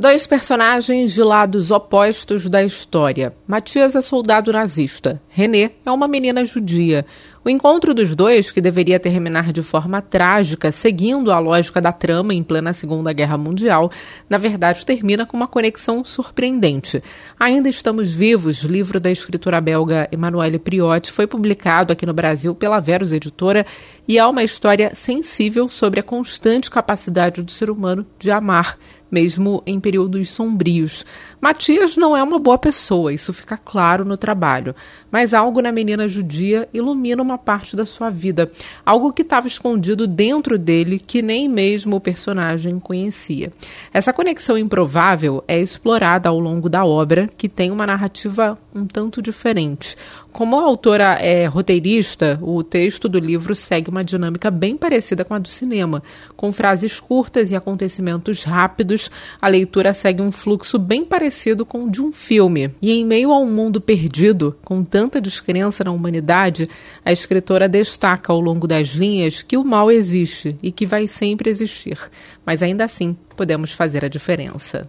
Dois personagens de lados opostos da história. Matias é soldado nazista. René é uma menina judia. O encontro dos dois, que deveria terminar de forma trágica, seguindo a lógica da trama em plena Segunda Guerra Mundial, na verdade termina com uma conexão surpreendente. Ainda Estamos Vivos, livro da escritora belga Emanuele Priotti, foi publicado aqui no Brasil pela Verus Editora e é uma história sensível sobre a constante capacidade do ser humano de amar, mesmo em períodos sombrios. Matias não é uma boa pessoa, isso fica claro no trabalho, mas algo na menina judia ilumina uma parte da sua vida, algo que estava escondido dentro dele que nem mesmo o personagem conhecia. Essa conexão improvável é explorada ao longo da obra, que tem uma narrativa um tanto diferente. Como a autora é roteirista, o texto do livro segue uma dinâmica bem parecida com a do cinema. Com frases curtas e acontecimentos rápidos, a leitura segue um fluxo bem parecido com o de um filme. E em meio a um mundo perdido, com tanta descrença na humanidade, a escritora destaca ao longo das linhas que o mal existe e que vai sempre existir. Mas ainda assim, podemos fazer a diferença.